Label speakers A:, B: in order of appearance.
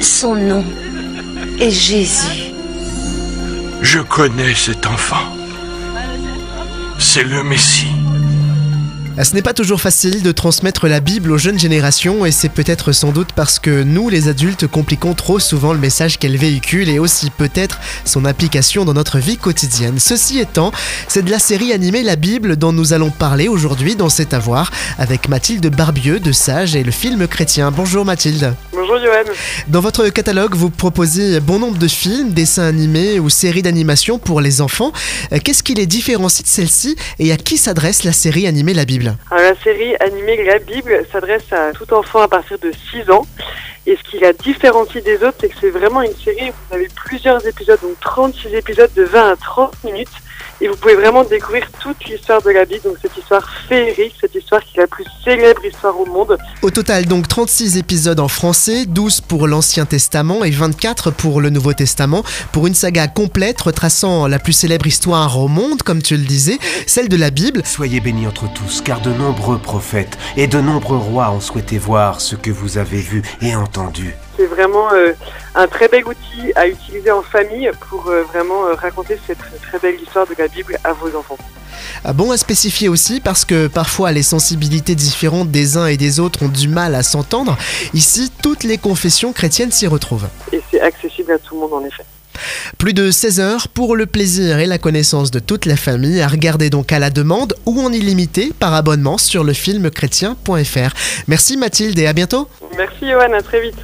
A: Son nom est Jésus.
B: Je connais cet enfant. C'est le Messie.
C: Ah, ce n'est pas toujours facile de transmettre la Bible aux jeunes générations et c'est peut-être sans doute parce que nous, les adultes, compliquons trop souvent le message qu'elle véhicule et aussi peut-être son application dans notre vie quotidienne. Ceci étant, c'est de la série animée La Bible dont nous allons parler aujourd'hui dans cet avoir avec Mathilde Barbieux de Sage et le film chrétien. Bonjour Mathilde.
D: Bonjour Johan.
C: Dans votre catalogue, vous proposez bon nombre de films, dessins animés ou séries d'animation pour les enfants. Euh, Qu'est-ce qui les différencie de celle-ci et à qui s'adresse la série animée La Bible?
D: Alors, la série animée La Bible s'adresse à tout enfant à partir de 6 ans. Et ce qui la différencie des autres, c'est que c'est vraiment une série où vous avez plusieurs épisodes, donc 36 épisodes de 20 à 30 minutes. Et vous pouvez vraiment découvrir toute l'histoire de la Bible, donc cette histoire féerique, cette histoire qui est la plus célèbre histoire au monde.
C: Au total, donc 36 épisodes en français, 12 pour l'Ancien Testament et 24 pour le Nouveau Testament, pour une saga complète retraçant la plus célèbre histoire au monde, comme tu le disais, celle de la Bible.
E: Soyez bénis entre tous, car de nombreux prophètes et de nombreux rois ont souhaité voir ce que vous avez vu et entendu.
D: C'est vraiment euh, un très bel outil à utiliser en famille pour euh, vraiment euh, raconter cette très belle histoire de la Bible à vos enfants.
C: Ah Bon à spécifier aussi parce que parfois les sensibilités différentes des uns et des autres ont du mal à s'entendre. Ici, toutes les confessions chrétiennes s'y retrouvent.
D: Et c'est accessible à tout le monde en effet.
C: Plus de 16 heures pour le plaisir et la connaissance de toute la famille à regarder donc à la demande ou en illimité par abonnement sur le filmchrétien.fr. Merci Mathilde et à bientôt.
D: Merci Johan, à très vite.